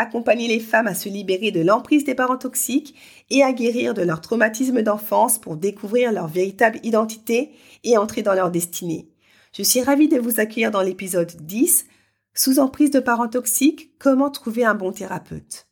accompagner les femmes à se libérer de l'emprise des parents toxiques et à guérir de leur traumatisme d'enfance pour découvrir leur véritable identité et entrer dans leur destinée. Je suis ravie de vous accueillir dans l'épisode 10, Sous emprise de parents toxiques, comment trouver un bon thérapeute.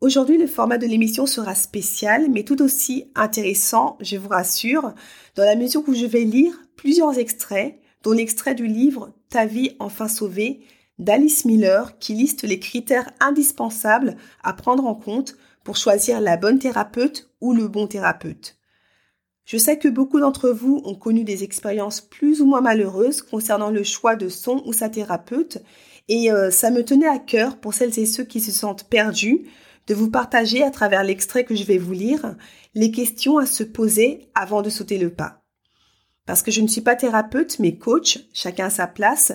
Aujourd'hui, le format de l'émission sera spécial, mais tout aussi intéressant, je vous rassure, dans la mesure où je vais lire plusieurs extraits, dont l'extrait du livre Ta vie enfin sauvée d'Alice Miller qui liste les critères indispensables à prendre en compte pour choisir la bonne thérapeute ou le bon thérapeute. Je sais que beaucoup d'entre vous ont connu des expériences plus ou moins malheureuses concernant le choix de son ou sa thérapeute et euh, ça me tenait à cœur pour celles et ceux qui se sentent perdus de vous partager à travers l'extrait que je vais vous lire les questions à se poser avant de sauter le pas. Parce que je ne suis pas thérapeute mais coach, chacun à sa place,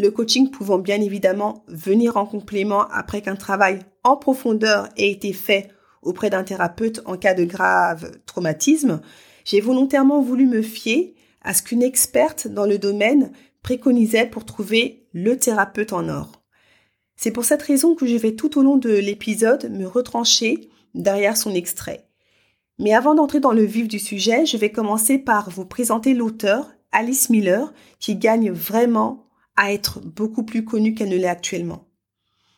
le coaching pouvant bien évidemment venir en complément après qu'un travail en profondeur ait été fait auprès d'un thérapeute en cas de grave traumatisme, j'ai volontairement voulu me fier à ce qu'une experte dans le domaine préconisait pour trouver le thérapeute en or. C'est pour cette raison que je vais tout au long de l'épisode me retrancher derrière son extrait. Mais avant d'entrer dans le vif du sujet, je vais commencer par vous présenter l'auteur, Alice Miller, qui gagne vraiment à être beaucoup plus connue qu'elle ne l'est actuellement.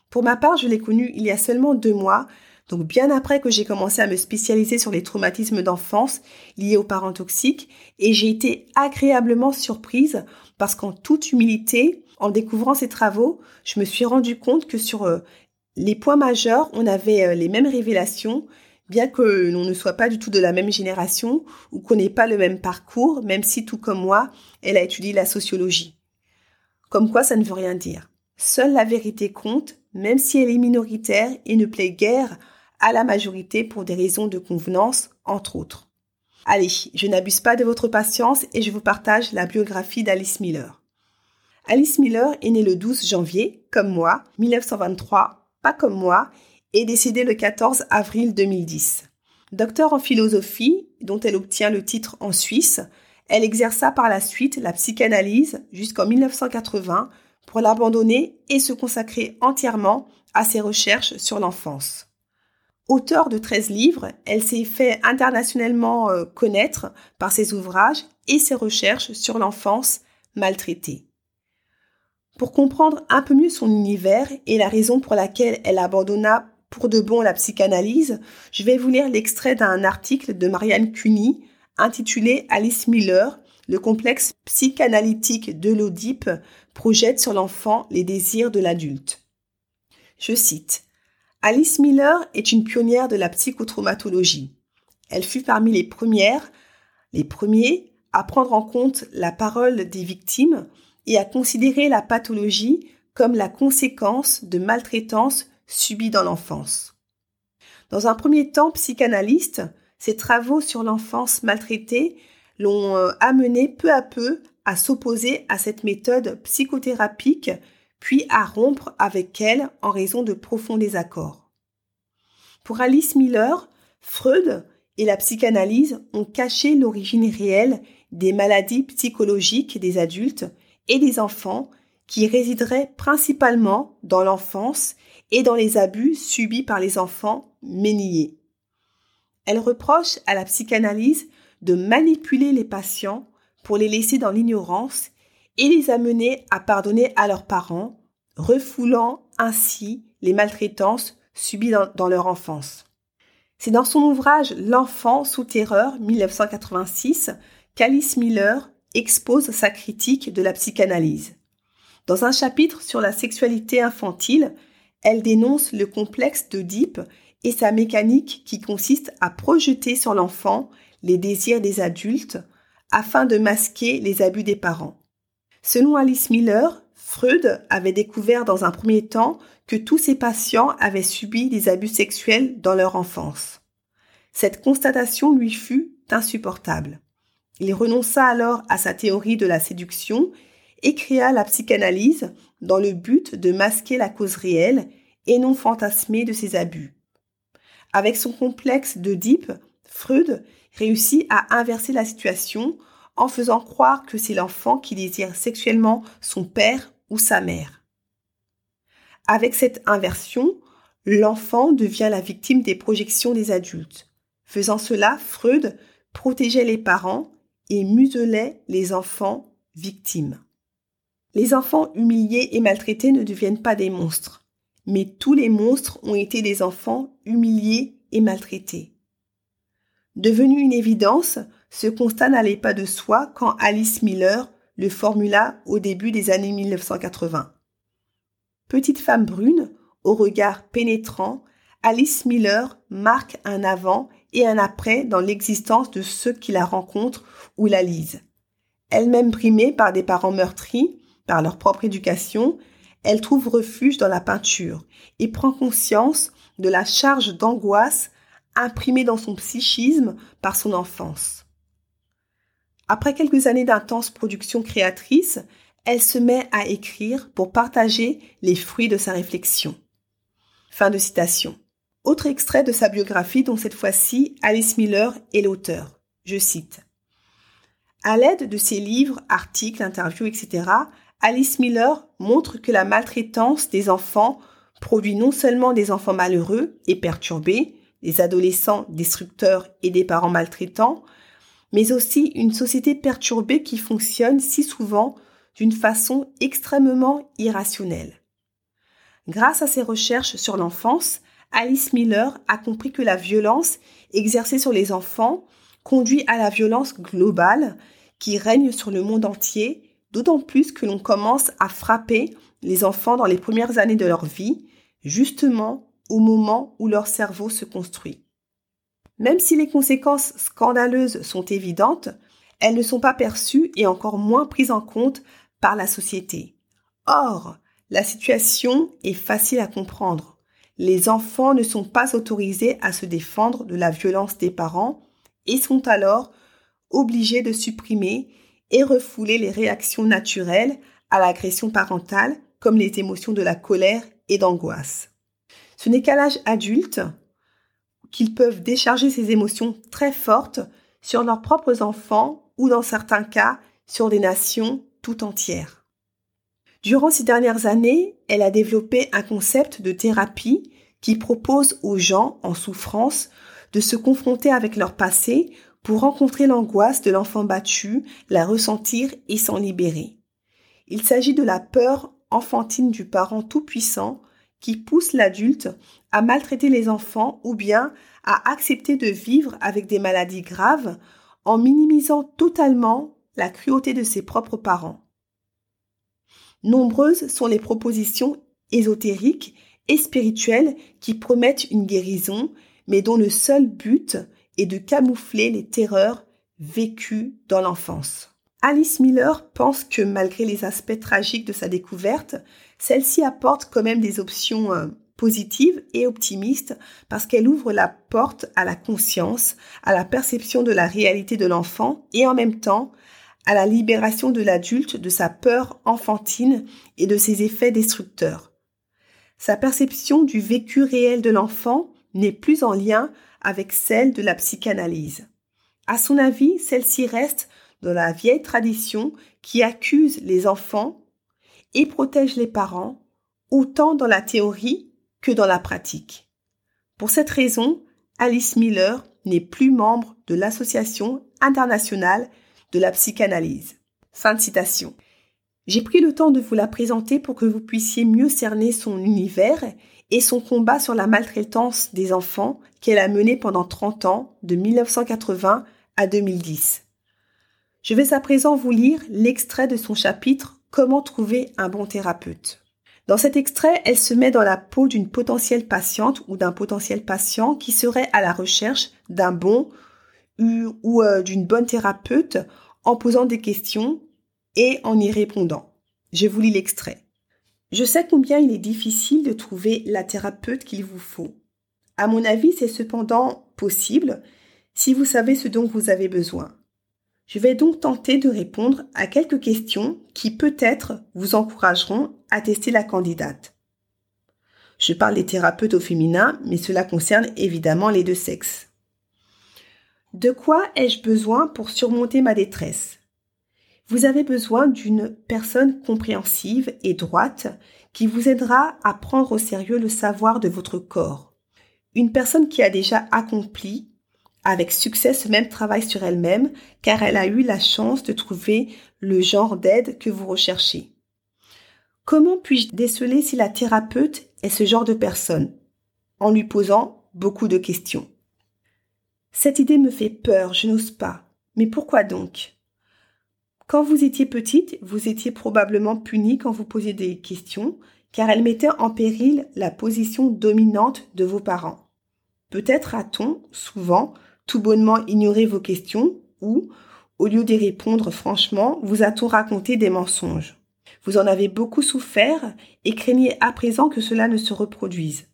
Pour ma part, je l'ai connue il y a seulement deux mois, donc bien après que j'ai commencé à me spécialiser sur les traumatismes d'enfance liés aux parents toxiques, et j'ai été agréablement surprise parce qu'en toute humilité, en découvrant ses travaux, je me suis rendu compte que sur euh, les points majeurs, on avait euh, les mêmes révélations, bien que l'on ne soit pas du tout de la même génération ou qu'on n'ait pas le même parcours, même si tout comme moi, elle a étudié la sociologie. Comme quoi ça ne veut rien dire. Seule la vérité compte, même si elle est minoritaire et ne plaît guère à la majorité pour des raisons de convenance, entre autres. Allez, je n'abuse pas de votre patience et je vous partage la biographie d'Alice Miller. Alice Miller est née le 12 janvier, comme moi, 1923, pas comme moi, et décédée le 14 avril 2010. Docteur en philosophie, dont elle obtient le titre en Suisse, elle exerça par la suite la psychanalyse jusqu'en 1980 pour l'abandonner et se consacrer entièrement à ses recherches sur l'enfance. Auteur de 13 livres, elle s'est fait internationalement euh, connaître par ses ouvrages et ses recherches sur l'enfance maltraitée. Pour comprendre un peu mieux son univers et la raison pour laquelle elle abandonna pour de bon la psychanalyse, je vais vous lire l'extrait d'un article de Marianne Cuny intitulé Alice Miller, le complexe psychanalytique de l'Oedipe projette sur l'enfant les désirs de l'adulte. Je cite Alice Miller est une pionnière de la psychotraumatologie. Elle fut parmi les premières, les premiers à prendre en compte la parole des victimes et à considérer la pathologie comme la conséquence de maltraitance subie dans l'enfance. Dans un premier temps psychanalyste, ses travaux sur l'enfance maltraitée l'ont euh, amené peu à peu à s'opposer à cette méthode psychothérapique, puis à rompre avec elle en raison de profonds désaccords. Pour Alice Miller, Freud et la psychanalyse ont caché l'origine réelle des maladies psychologiques des adultes et des enfants qui résideraient principalement dans l'enfance et dans les abus subis par les enfants méniés. Elle reproche à la psychanalyse de manipuler les patients pour les laisser dans l'ignorance et les amener à pardonner à leurs parents, refoulant ainsi les maltraitances subies dans, leur enfance. C'est dans son ouvrage L'enfant sous terreur 1986 qu'Alice Miller expose sa critique de la psychanalyse. Dans un chapitre sur la sexualité infantile, elle dénonce le complexe d'Oedipe et sa mécanique qui consiste à projeter sur l'enfant les désirs des adultes afin de masquer les abus des parents. Selon Alice Miller, Freud avait découvert dans un premier temps que tous ses patients avaient subi des abus sexuels dans leur enfance. Cette constatation lui fut insupportable. Il renonça alors à sa théorie de la séduction et créa la psychanalyse dans le but de masquer la cause réelle et non fantasmée de ses abus. Avec son complexe d'Oedipe, Freud réussit à inverser la situation en faisant croire que c'est l'enfant qui désire sexuellement son père ou sa mère. Avec cette inversion, l'enfant devient la victime des projections des adultes. Faisant cela, Freud protégeait les parents et muselait les enfants victimes. Les enfants humiliés et maltraités ne deviennent pas des monstres, mais tous les monstres ont été des enfants humiliés et maltraités. Devenu une évidence, ce constat n'allait pas de soi quand Alice Miller le formula au début des années 1980. Petite femme brune, au regard pénétrant, Alice Miller marque un avant et un après dans l'existence de ceux qui la rencontrent ou la lisent. Elle-même brimée par des parents meurtris, par leur propre éducation, elle trouve refuge dans la peinture et prend conscience de la charge d'angoisse imprimée dans son psychisme par son enfance. Après quelques années d'intense production créatrice, elle se met à écrire pour partager les fruits de sa réflexion. Fin de citation. Autre extrait de sa biographie dont cette fois-ci Alice Miller est l'auteur. Je cite. À l'aide de ses livres, articles, interviews, etc., Alice Miller montre que la maltraitance des enfants produit non seulement des enfants malheureux et perturbés, des adolescents destructeurs et des parents maltraitants, mais aussi une société perturbée qui fonctionne si souvent d'une façon extrêmement irrationnelle. Grâce à ses recherches sur l'enfance, Alice Miller a compris que la violence exercée sur les enfants conduit à la violence globale qui règne sur le monde entier, d'autant plus que l'on commence à frapper les enfants dans les premières années de leur vie, justement au moment où leur cerveau se construit. Même si les conséquences scandaleuses sont évidentes, elles ne sont pas perçues et encore moins prises en compte par la société. Or, la situation est facile à comprendre. Les enfants ne sont pas autorisés à se défendre de la violence des parents et sont alors obligés de supprimer et refouler les réactions naturelles à l'agression parentale comme les émotions de la colère et d'angoisse. Ce n'est qu'à l'âge adulte qu'ils peuvent décharger ces émotions très fortes sur leurs propres enfants ou dans certains cas sur des nations tout entières. Durant ces dernières années, elle a développé un concept de thérapie qui propose aux gens en souffrance de se confronter avec leur passé pour rencontrer l'angoisse de l'enfant battu, la ressentir et s'en libérer. Il s'agit de la peur enfantine du parent tout-puissant qui pousse l'adulte à maltraiter les enfants ou bien à accepter de vivre avec des maladies graves en minimisant totalement la cruauté de ses propres parents. Nombreuses sont les propositions ésotériques et spirituelles qui promettent une guérison, mais dont le seul but est de camoufler les terreurs vécues dans l'enfance. Alice Miller pense que malgré les aspects tragiques de sa découverte, celle-ci apporte quand même des options euh, positives et optimistes parce qu'elle ouvre la porte à la conscience, à la perception de la réalité de l'enfant et en même temps à la libération de l'adulte de sa peur enfantine et de ses effets destructeurs. Sa perception du vécu réel de l'enfant n'est plus en lien avec celle de la psychanalyse. À son avis, celle-ci reste dans la vieille tradition qui accuse les enfants et protège les parents, autant dans la théorie que dans la pratique. Pour cette raison, Alice Miller n'est plus membre de l'Association internationale de la psychanalyse. Fin de citation. J'ai pris le temps de vous la présenter pour que vous puissiez mieux cerner son univers et son combat sur la maltraitance des enfants qu'elle a mené pendant 30 ans, de 1980 à 2010. Je vais à présent vous lire l'extrait de son chapitre Comment trouver un bon thérapeute. Dans cet extrait, elle se met dans la peau d'une potentielle patiente ou d'un potentiel patient qui serait à la recherche d'un bon ou euh, d'une bonne thérapeute en posant des questions et en y répondant. Je vous lis l'extrait. Je sais combien il est difficile de trouver la thérapeute qu'il vous faut. À mon avis, c'est cependant possible si vous savez ce dont vous avez besoin. Je vais donc tenter de répondre à quelques questions qui peut-être vous encourageront à tester la candidate. Je parle des thérapeutes au féminin, mais cela concerne évidemment les deux sexes. De quoi ai-je besoin pour surmonter ma détresse? Vous avez besoin d'une personne compréhensive et droite qui vous aidera à prendre au sérieux le savoir de votre corps. Une personne qui a déjà accompli avec succès ce même travail sur elle-même car elle a eu la chance de trouver le genre d'aide que vous recherchez. Comment puis-je déceler si la thérapeute est ce genre de personne? En lui posant beaucoup de questions. Cette idée me fait peur, je n'ose pas. Mais pourquoi donc? Quand vous étiez petite, vous étiez probablement punie quand vous posiez des questions, car elles mettaient en péril la position dominante de vos parents. Peut-être a-t-on, souvent, tout bonnement ignoré vos questions ou, au lieu d'y répondre franchement, vous a-t-on raconté des mensonges. Vous en avez beaucoup souffert et craignez à présent que cela ne se reproduise.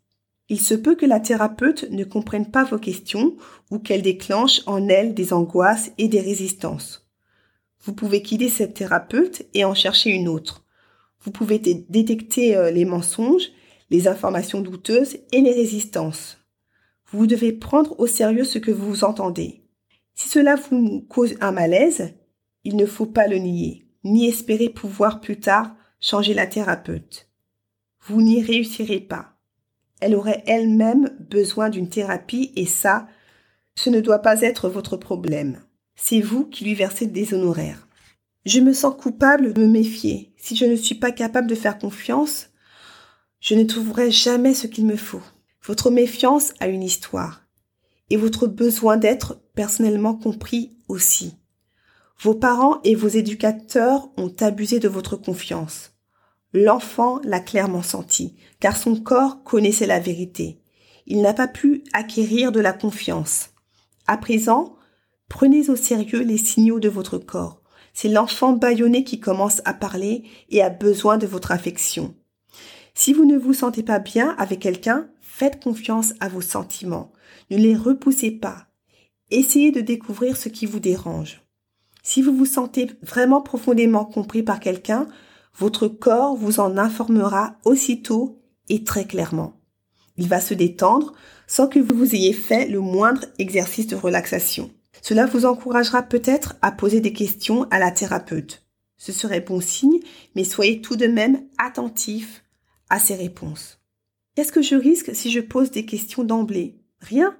Il se peut que la thérapeute ne comprenne pas vos questions ou qu'elle déclenche en elle des angoisses et des résistances. Vous pouvez quitter cette thérapeute et en chercher une autre. Vous pouvez détecter euh, les mensonges, les informations douteuses et les résistances. Vous devez prendre au sérieux ce que vous entendez. Si cela vous cause un malaise, il ne faut pas le nier ni espérer pouvoir plus tard changer la thérapeute. Vous n'y réussirez pas. Elle aurait elle-même besoin d'une thérapie et ça, ce ne doit pas être votre problème. C'est vous qui lui versez des honoraires. Je me sens coupable de me méfier. Si je ne suis pas capable de faire confiance, je ne trouverai jamais ce qu'il me faut. Votre méfiance a une histoire et votre besoin d'être personnellement compris aussi. Vos parents et vos éducateurs ont abusé de votre confiance. L'enfant l'a clairement senti, car son corps connaissait la vérité. Il n'a pas pu acquérir de la confiance. À présent, prenez au sérieux les signaux de votre corps. C'est l'enfant bâillonné qui commence à parler et a besoin de votre affection. Si vous ne vous sentez pas bien avec quelqu'un, faites confiance à vos sentiments. Ne les repoussez pas. Essayez de découvrir ce qui vous dérange. Si vous vous sentez vraiment profondément compris par quelqu'un, votre corps vous en informera aussitôt et très clairement. Il va se détendre sans que vous ayez fait le moindre exercice de relaxation. Cela vous encouragera peut-être à poser des questions à la thérapeute. Ce serait bon signe, mais soyez tout de même attentif à ses réponses. Qu'est-ce que je risque si je pose des questions d'emblée? Rien.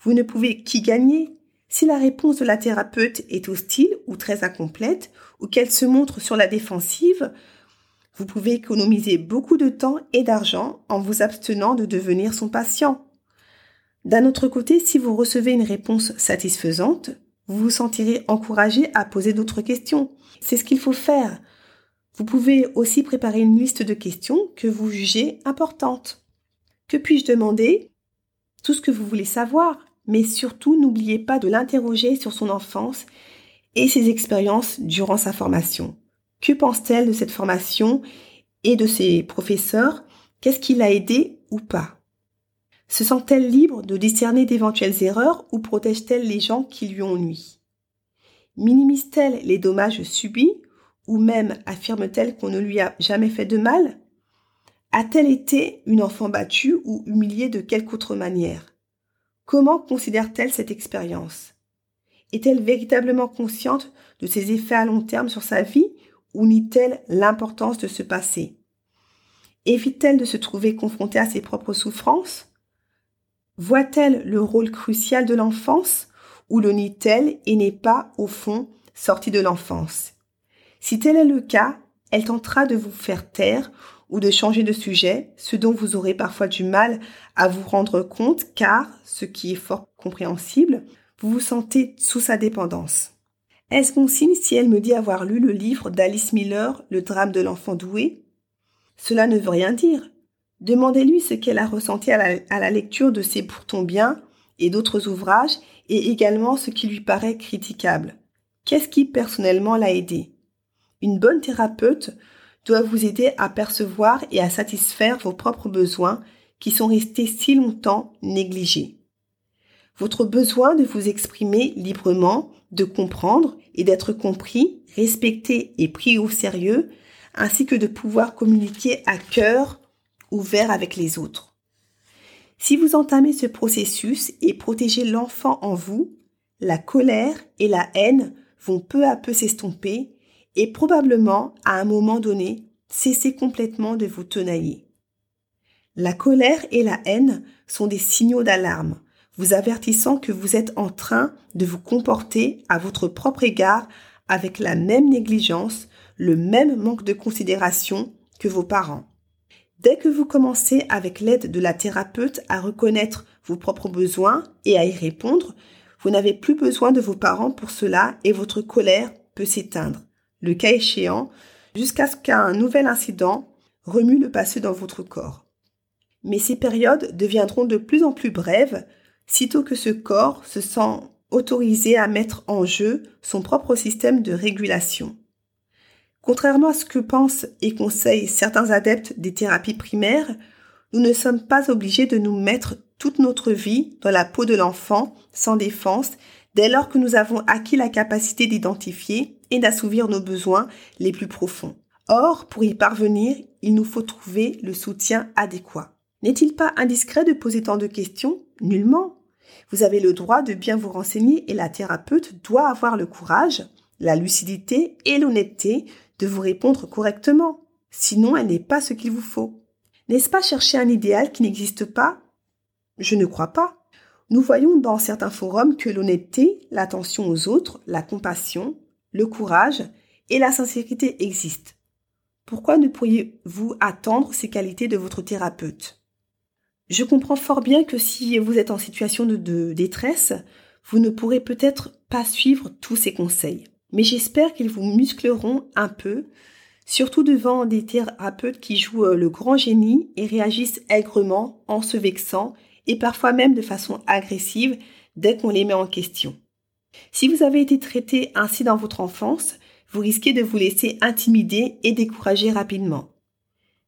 Vous ne pouvez qu'y gagner? Si la réponse de la thérapeute est hostile ou très incomplète, ou qu'elle se montre sur la défensive, vous pouvez économiser beaucoup de temps et d'argent en vous abstenant de devenir son patient. D'un autre côté, si vous recevez une réponse satisfaisante, vous vous sentirez encouragé à poser d'autres questions. C'est ce qu'il faut faire. Vous pouvez aussi préparer une liste de questions que vous jugez importantes. Que puis-je demander? Tout ce que vous voulez savoir mais surtout n'oubliez pas de l'interroger sur son enfance et ses expériences durant sa formation. Que pense-t-elle de cette formation et de ses professeurs? Qu'est-ce qui l'a aidé ou pas? Se sent-elle libre de discerner d'éventuelles erreurs ou protège-t-elle les gens qui lui ont nui? Minimise-t-elle les dommages subis ou même affirme-t-elle qu'on ne lui a jamais fait de mal? A-t-elle été une enfant battue ou humiliée de quelque autre manière? Comment considère-t-elle cette expérience? Est-elle véritablement consciente de ses effets à long terme sur sa vie ou nie-t-elle l'importance de ce passé? Évite-t-elle de se trouver confrontée à ses propres souffrances? Voit-elle le rôle crucial de l'enfance ou le nie-t-elle et n'est pas, au fond, sortie de l'enfance? Si tel est le cas, elle tentera de vous faire taire ou de changer de sujet, ce dont vous aurez parfois du mal à vous rendre compte car, ce qui est fort compréhensible, vous vous sentez sous sa dépendance. Est-ce bon signe si elle me dit avoir lu le livre d'Alice Miller, Le drame de l'enfant doué? Cela ne veut rien dire. Demandez-lui ce qu'elle a ressenti à la, lecture de ses Pourtons bien et d'autres ouvrages et également ce qui lui paraît critiquable. Qu'est-ce qui personnellement l'a aidé? Une bonne thérapeute doit vous aider à percevoir et à satisfaire vos propres besoins qui sont restés si longtemps négligés. Votre besoin de vous exprimer librement, de comprendre et d'être compris, respecté et pris au sérieux, ainsi que de pouvoir communiquer à cœur ouvert avec les autres. Si vous entamez ce processus et protégez l'enfant en vous, la colère et la haine vont peu à peu s'estomper et probablement, à un moment donné, cesser complètement de vous tenailler. La colère et la haine sont des signaux d'alarme, vous avertissant que vous êtes en train de vous comporter à votre propre égard avec la même négligence, le même manque de considération que vos parents. Dès que vous commencez avec l'aide de la thérapeute à reconnaître vos propres besoins et à y répondre, vous n'avez plus besoin de vos parents pour cela et votre colère peut s'éteindre. Le cas échéant, jusqu'à ce qu'un nouvel incident remue le passé dans votre corps. Mais ces périodes deviendront de plus en plus brèves sitôt que ce corps se sent autorisé à mettre en jeu son propre système de régulation. Contrairement à ce que pensent et conseillent certains adeptes des thérapies primaires, nous ne sommes pas obligés de nous mettre toute notre vie dans la peau de l'enfant sans défense dès lors que nous avons acquis la capacité d'identifier et d'assouvir nos besoins les plus profonds. Or, pour y parvenir, il nous faut trouver le soutien adéquat. N'est-il pas indiscret de poser tant de questions? Nullement. Vous avez le droit de bien vous renseigner et la thérapeute doit avoir le courage, la lucidité et l'honnêteté de vous répondre correctement. Sinon, elle n'est pas ce qu'il vous faut. N'est-ce pas chercher un idéal qui n'existe pas? Je ne crois pas. Nous voyons dans certains forums que l'honnêteté, l'attention aux autres, la compassion, le courage et la sincérité existent. Pourquoi ne pourriez-vous attendre ces qualités de votre thérapeute? Je comprends fort bien que si vous êtes en situation de, détresse, vous ne pourrez peut-être pas suivre tous ces conseils. Mais j'espère qu'ils vous muscleront un peu, surtout devant des thérapeutes qui jouent euh, le grand génie et réagissent aigrement en se vexant et parfois même de façon agressive dès qu'on les met en question. Si vous avez été traité ainsi dans votre enfance, vous risquez de vous laisser intimider et décourager rapidement.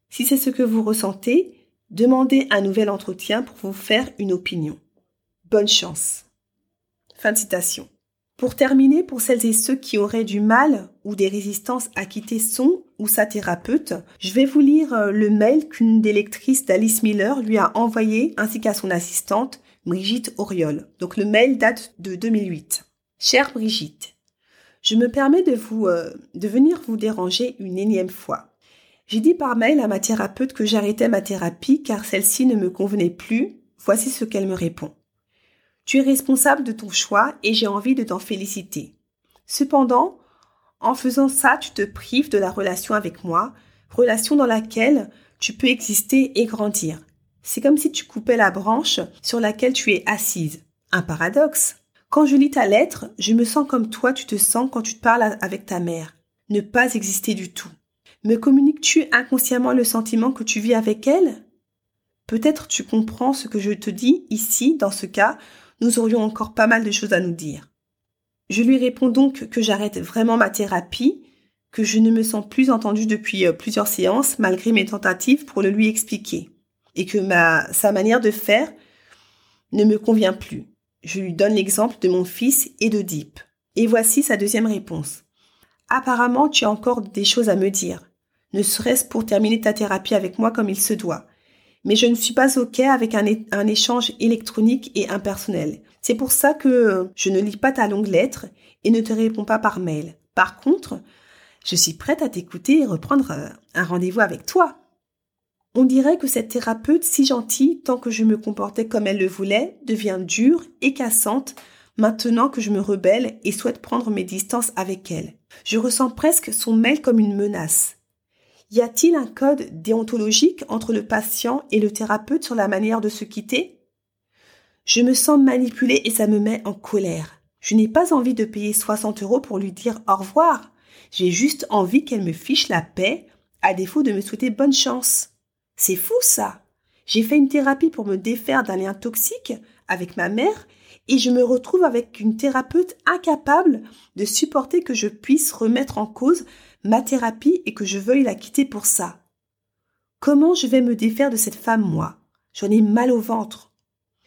Si c'est ce que vous ressentez, demandez un nouvel entretien pour vous faire une opinion. Bonne chance. Fin de citation. Pour terminer, pour celles et ceux qui auraient du mal ou des résistances à quitter son ou sa thérapeute, je vais vous lire euh, le mail qu'une des lectrices d'Alice Miller lui a envoyé ainsi qu'à son assistante Brigitte Auriol. Donc le mail date de 2008. Chère Brigitte, je me permets de vous euh, de venir vous déranger une énième fois. J'ai dit par mail à ma thérapeute que j'arrêtais ma thérapie car celle-ci ne me convenait plus. Voici ce qu'elle me répond. Tu es responsable de ton choix et j'ai envie de t'en féliciter. Cependant, en faisant ça, tu te prives de la relation avec moi, relation dans laquelle tu peux exister et grandir. C'est comme si tu coupais la branche sur laquelle tu es assise. Un paradoxe. Quand je lis ta lettre, je me sens comme toi tu te sens quand tu te parles avec ta mère. Ne pas exister du tout. Me communiques-tu inconsciemment le sentiment que tu vis avec elle? Peut-être tu comprends ce que je te dis ici, dans ce cas, nous aurions encore pas mal de choses à nous dire. Je lui réponds donc que j'arrête vraiment ma thérapie, que je ne me sens plus entendue depuis euh, plusieurs séances malgré mes tentatives pour le lui expliquer, et que ma, sa manière de faire ne me convient plus. Je lui donne l'exemple de mon fils et de. Et voici sa deuxième réponse. Apparemment, tu as encore des choses à me dire, ne serait-ce pour terminer ta thérapie avec moi comme il se doit. Mais je ne suis pas OK avec un, un échange électronique et impersonnel. C'est pour ça que je ne lis pas ta longue lettre et ne te réponds pas par mail. Par contre, je suis prête à t'écouter et reprendre euh, un rendez-vous avec toi. On dirait que cette thérapeute si gentille, tant que je me comportais comme elle le voulait, devient dure et cassante maintenant que je me rebelle et souhaite prendre mes distances avec elle. Je ressens presque son mail comme une menace. Y a-t-il un code déontologique entre le patient et le thérapeute sur la manière de se quitter? Je me sens manipulée et ça me met en colère. Je n'ai pas envie de payer 60 euros pour lui dire au revoir. J'ai juste envie qu'elle me fiche la paix, à défaut de me souhaiter bonne chance. C'est fou ça. J'ai fait une thérapie pour me défaire d'un lien toxique avec ma mère et je me retrouve avec une thérapeute incapable de supporter que je puisse remettre en cause ma thérapie et que je veuille la quitter pour ça. Comment je vais me défaire de cette femme, moi? J'en ai mal au ventre.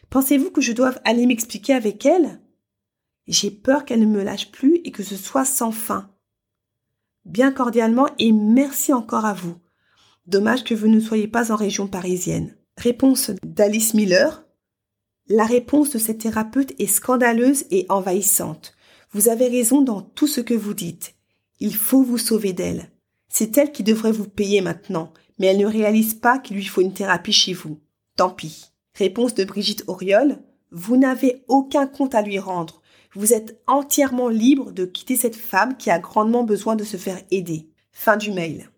Pensez-vous que je doive aller m'expliquer avec elle? J'ai peur qu'elle ne me lâche plus et que ce soit sans fin. Bien cordialement et merci encore à vous. Dommage que vous ne soyez pas en région parisienne. Réponse d'Alice Miller. La réponse de cette thérapeute est scandaleuse et envahissante. Vous avez raison dans tout ce que vous dites. Il faut vous sauver d'elle. C'est elle qui devrait vous payer maintenant, mais elle ne réalise pas qu'il lui faut une thérapie chez vous. Tant pis. Réponse de Brigitte Auriol. Vous n'avez aucun compte à lui rendre. Vous êtes entièrement libre de quitter cette femme qui a grandement besoin de se faire aider. Fin du mail.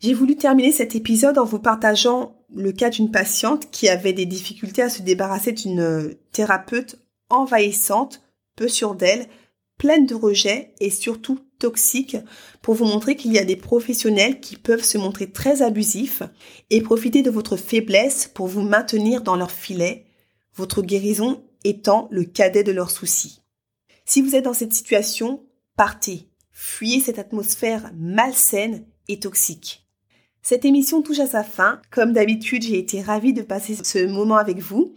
J'ai voulu terminer cet épisode en vous partageant le cas d'une patiente qui avait des difficultés à se débarrasser d'une euh, thérapeute envahissante, peu sûre d'elle, pleine de rejet et surtout toxique pour vous montrer qu'il y a des professionnels qui peuvent se montrer très abusifs et profiter de votre faiblesse pour vous maintenir dans leur filet, votre guérison étant le cadet de leurs soucis. Si vous êtes dans cette situation, partez, fuyez cette atmosphère malsaine et toxique. Cette émission touche à sa fin. Comme d'habitude, j'ai été ravie de passer ce moment avec vous.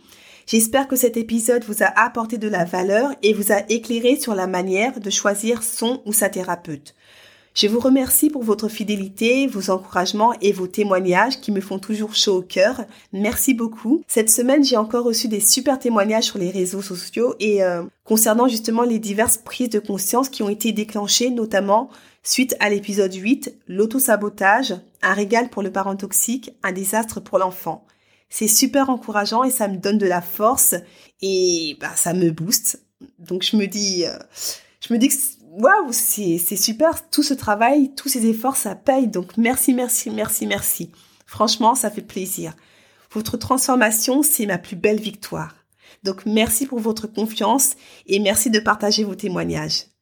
J'espère que cet épisode vous a apporté de la valeur et vous a éclairé sur la manière de choisir son ou sa thérapeute. Je vous remercie pour votre fidélité, vos encouragements et vos témoignages qui me font toujours chaud au cœur. Merci beaucoup. Cette semaine, j'ai encore reçu des super témoignages sur les réseaux sociaux et euh, concernant justement les diverses prises de conscience qui ont été déclenchées, notamment suite à l'épisode 8, l'autosabotage, un régal pour le parent toxique, un désastre pour l'enfant. C'est super encourageant et ça me donne de la force et bah, ça me booste. Donc je me dis, euh, je me dis que waouh, c'est, c'est super, tout ce travail, tous ces efforts, ça paye. Donc merci, merci, merci, merci. Franchement, ça fait plaisir. Votre transformation, c'est ma plus belle victoire. Donc merci pour votre confiance et merci de partager vos témoignages.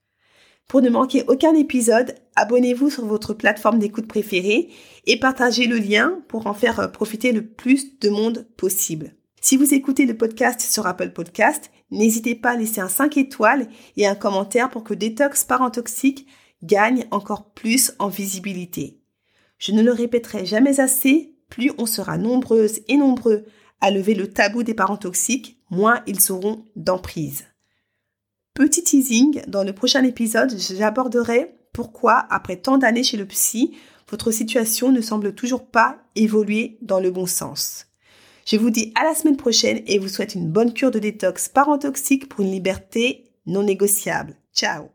Pour ne manquer aucun épisode, abonnez-vous sur votre plateforme d'écoute préférée et partagez le lien pour en faire profiter le plus de monde possible. Si vous écoutez le podcast sur Apple Podcast, n'hésitez pas à laisser un 5 étoiles et un commentaire pour que Détox Parent Toxique gagne encore plus en visibilité. Je ne le répéterai jamais assez, plus on sera nombreuses et nombreux à lever le tabou des parents toxiques, moins ils seront d'emprise. Petit teasing, dans le prochain épisode, j'aborderai pourquoi, après tant d'années chez le psy, votre situation ne semble toujours pas évoluer dans le bon sens. Je vous dis à la semaine prochaine et vous souhaite une bonne cure de détox parentoxique pour une liberté non négociable. Ciao.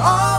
All about